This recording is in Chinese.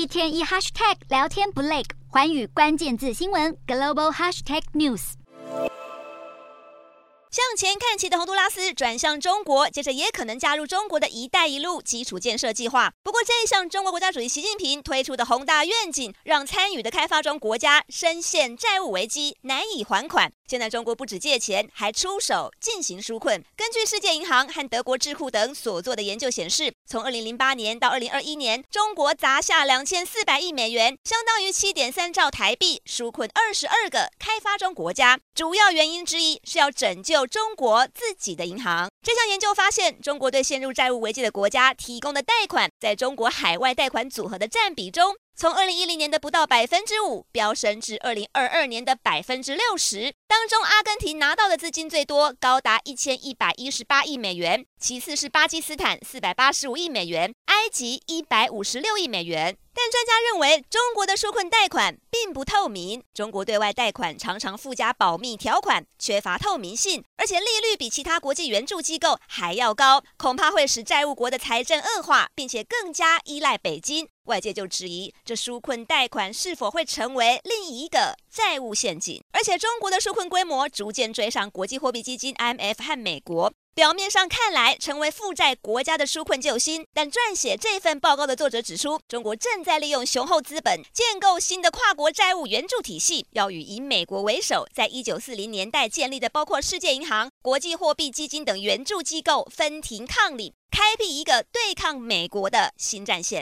一天一 hashtag 聊天不累，寰宇关键字新闻 global hashtag news。向前看齐的洪都拉斯转向中国，接着也可能加入中国的一带一路基础建设计划。不过，这一项中国国家主席习近平推出的宏大愿景，让参与的开发中国家深陷债务危机，难以还款。现在中国不止借钱，还出手进行纾困。根据世界银行和德国智库等所做的研究显示，从二零零八年到二零二一年，中国砸下两千四百亿美元，相当于七点三兆台币，纾困二十二个开发中国家。主要原因之一是要拯救中国自己的银行。这项研究发现，中国对陷入债务危机的国家提供的贷款，在中国海外贷款组合的占比中，从二零一零年的不到百分之五飙升至二零二二年的百分之六十，当中阿根廷拿到的资金最多，高达一千一百一十八亿美元，其次是巴基斯坦四百八十五亿美元，埃及一百五十六亿美元。专家认为，中国的纾困贷款并不透明，中国对外贷款常常附加保密条款，缺乏透明性，而且利率比其他国际援助机构还要高，恐怕会使债务国的财政恶化，并且更加依赖北京。外界就质疑，这纾困贷款是否会成为另一个债务陷阱？而且，中国的纾困规模逐渐追上国际货币基金 IMF 和美国。表面上看来成为负债国家的纾困救星，但撰写这份报告的作者指出，中国正在利用雄厚资本建构新的跨国债务援助体系，要与以美国为首，在一九四零年代建立的包括世界银行、国际货币基金等援助机构分庭抗礼，开辟一个对抗美国的新战线。